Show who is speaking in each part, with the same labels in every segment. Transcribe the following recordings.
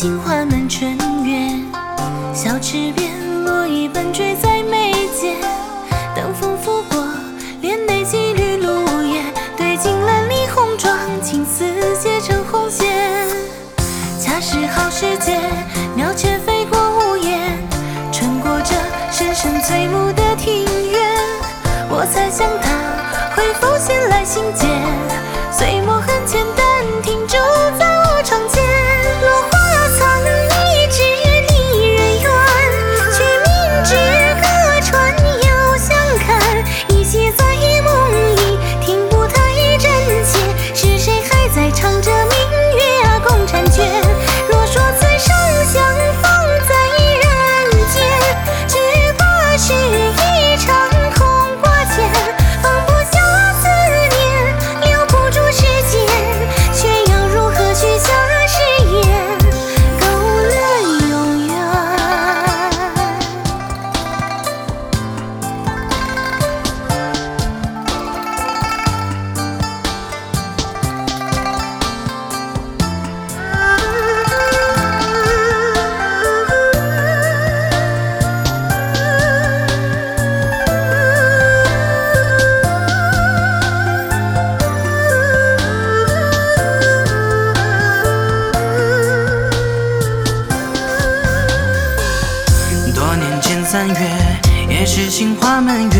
Speaker 1: 杏花满春月，小池边落一瓣坠在
Speaker 2: 三月，也是杏花满园，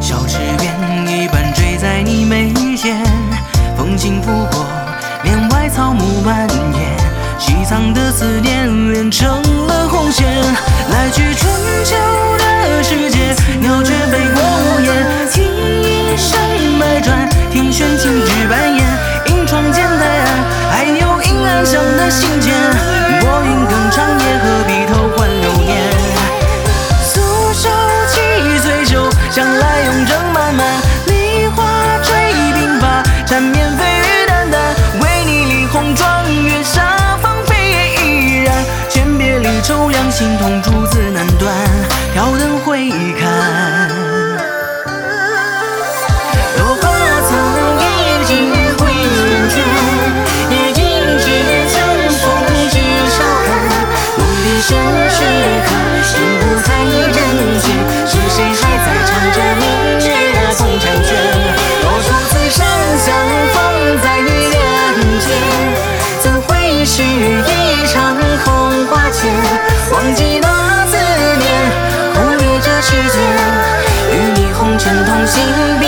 Speaker 2: 小池边一半坠在你眉间。风轻拂过，帘外草木蔓延，细藏的思念连成了红线。来去春秋的世界，鸟雀飞过屋檐，正漫漫。梨花吹鬓发，缠绵飞雨淡淡。为你理红妆，月下芳菲也依然。千别离愁两，心痛逐字难断。挑灯回看。许一场空花牵？忘记那思念，忽略这世间，与你红尘同行。